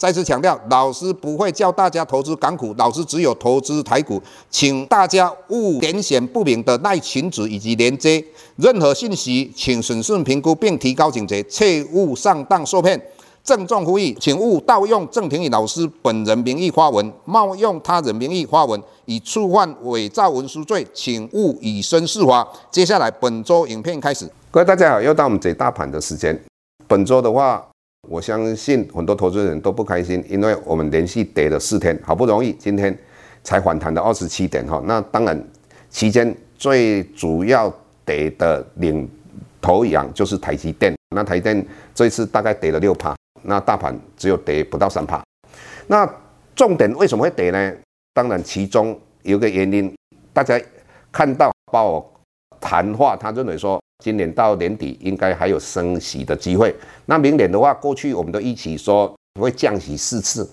再次强调，老师不会教大家投资港股，老师只有投资台股，请大家勿点选不明的赖群组以及连接，任何信息请审慎评估并提高警觉，切勿上当受骗。郑重呼吁，请勿盗用郑庭宇老师本人名义发文，冒用他人名义发文，以触犯伪造文书罪，请勿以身试法。接下来本周影片开始，各位大家好，又到我们解大盘的时间。本周的话。我相信很多投资人都不开心，因为我们连续跌了四天，好不容易今天才反弹了二十七点哈。那当然，期间最主要跌的领头羊就是台积电。那台积电这一次大概跌了六趴，那大盘只有跌不到三趴。那重点为什么会跌呢？当然其中有个原因，大家看到包括谈话，他认为说。今年到年底应该还有升息的机会。那明年的话，过去我们都一起说会降息四次，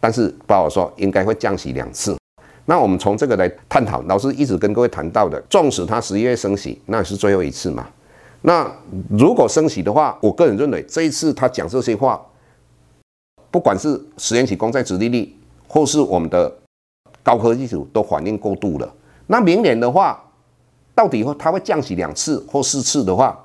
但是鲍尔说应该会降息两次。那我们从这个来探讨，老师一直跟各位谈到的，纵使他十一月升息，那是最后一次嘛。那如果升息的话，我个人认为这一次他讲这些话，不管是十年期公债殖利率，或是我们的高科技股都反应过度了。那明年的话，到底会他会降息两次或四次的话，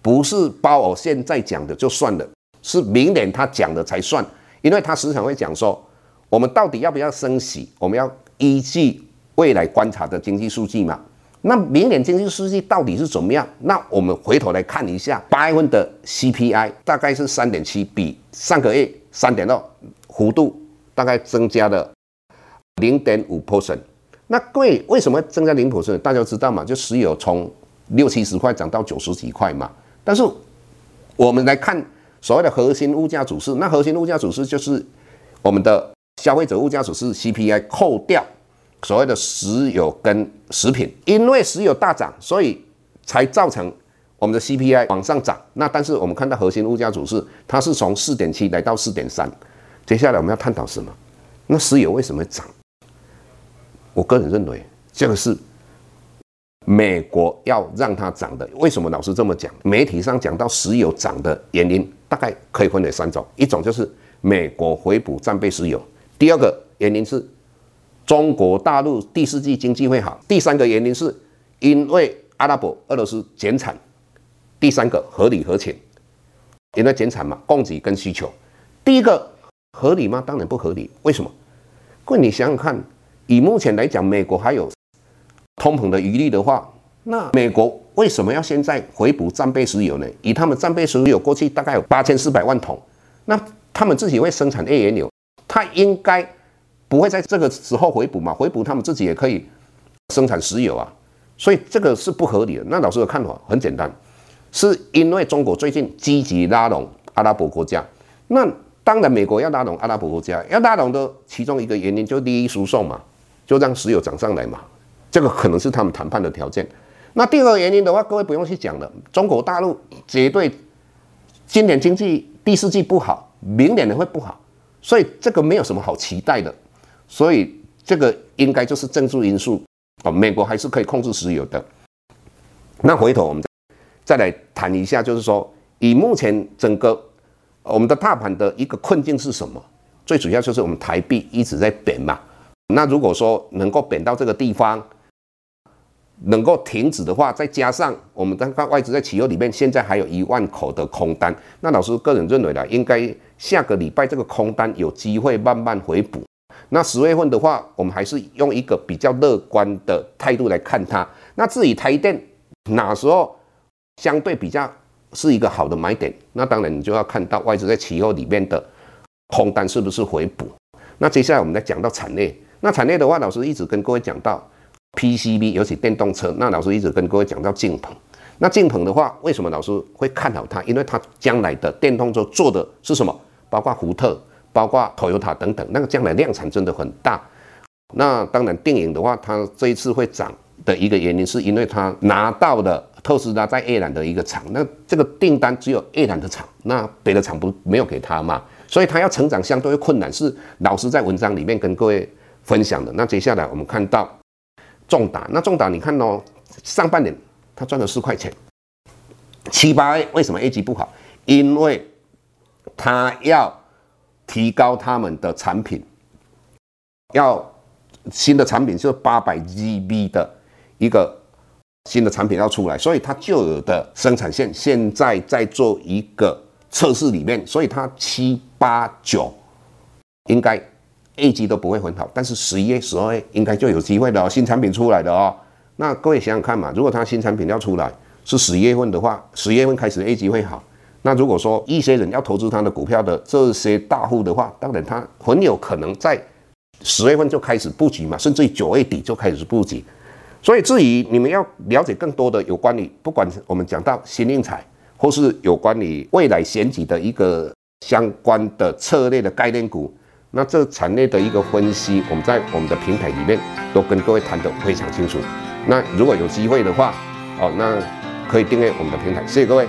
不是鲍尔现在讲的就算了，是明年他讲的才算，因为他时常会讲说，我们到底要不要升息，我们要依据未来观察的经济数据嘛。那明年经济数据到底是怎么样？那我们回头来看一下八月份的 CPI 大概是三点七，比上个月三点二幅度大概增加了零点五 percent。那贵为什么增加零普是？大家知道嘛？就石油从六七十块涨到九十几块嘛。但是我们来看所谓的核心物价指数，那核心物价指数就是我们的消费者物价指数 CPI 扣掉所谓的石油跟食品，因为石油大涨，所以才造成我们的 CPI 往上涨。那但是我们看到核心物价指数，它是从四点七来到四点三。接下来我们要探讨什么？那石油为什么涨？我个人认为，这个是美国要让它涨的。为什么老师这么讲？媒体上讲到石油涨的原因，大概可以分为三种：一种就是美国回补战备石油；第二个原因是中国大陆第四季经济会好；第三个原因是因为阿拉伯、俄罗斯减产；第三个合理合情，因为减产嘛，供给跟需求。第一个合理吗？当然不合理。为什么？各位你想想看。以目前来讲，美国还有通膨的余力的话，那美国为什么要现在回补战备石油呢？以他们战备石油过去大概有八千四百万桶，那他们自己会生产页岩油，他应该不会在这个时候回补嘛？回补他们自己也可以生产石油啊，所以这个是不合理的。那老师的看法很简单，是因为中国最近积极拉拢阿拉伯国家，那当然美国要拉拢阿拉伯国家，要拉拢的其中一个原因就利益输送嘛。就让石油涨上来嘛，这个可能是他们谈判的条件。那第二个原因的话，各位不用去讲了，中国大陆绝对今年经济第四季不好，明年也会不好，所以这个没有什么好期待的。所以这个应该就是政治因素啊，美国还是可以控制石油的。那回头我们再来谈一下，就是说以目前整个我们的大盘的一个困境是什么？最主要就是我们台币一直在贬嘛。那如果说能够贬到这个地方，能够停止的话，再加上我们刚刚外资在期货里面现在还有一万口的空单，那老师个人认为呢，应该下个礼拜这个空单有机会慢慢回补。那十月份的话，我们还是用一个比较乐观的态度来看它。那至于台电哪时候相对比较是一个好的买点，那当然你就要看到外资在期货里面的空单是不是回补。那接下来我们再讲到产业。那产业的话，老师一直跟各位讲到 PCB，尤其电动车。那老师一直跟各位讲到劲鹏。那劲鹏的话，为什么老师会看好它？因为它将来的电动车做的是什么？包括福特、包括 Toyota 等等，那个将来量产真的很大。那当然，电影的话，它这一次会涨的一个原因，是因为它拿到了特斯拉在越南的一个厂，那这个订单只有越南的厂，那别的厂不没有给他嘛，所以它要成长相对困难，是老师在文章里面跟各位分享的。那接下来我们看到重达，那重达你看哦，上半年他赚了四块钱，七八 A 为什么业绩不好？因为他要提高他们的产品，要新的产品就是八百 GB 的一个新的产品要出来，所以他旧有的生产线现在在做一个测试里面，所以他七八九应该业绩都不会很好，但是十一月、十二月应该就有机会的哦，新产品出来的哦。那各位想想看嘛，如果它新产品要出来是十一月份的话，十月份开始业绩会好。那如果说一些人要投资它的股票的这些大户的话，当然他很有可能在十月份就开始布局嘛，甚至于九月底就开始布局。所以至于你们要了解更多的有关于，不管我们讲到新应材，或是有关于未来选举的一个相关的策略的概念股，那这产业的一个分析，我们在我们的平台里面都跟各位谈得非常清楚。那如果有机会的话，哦，那可以订阅我们的平台，谢谢各位。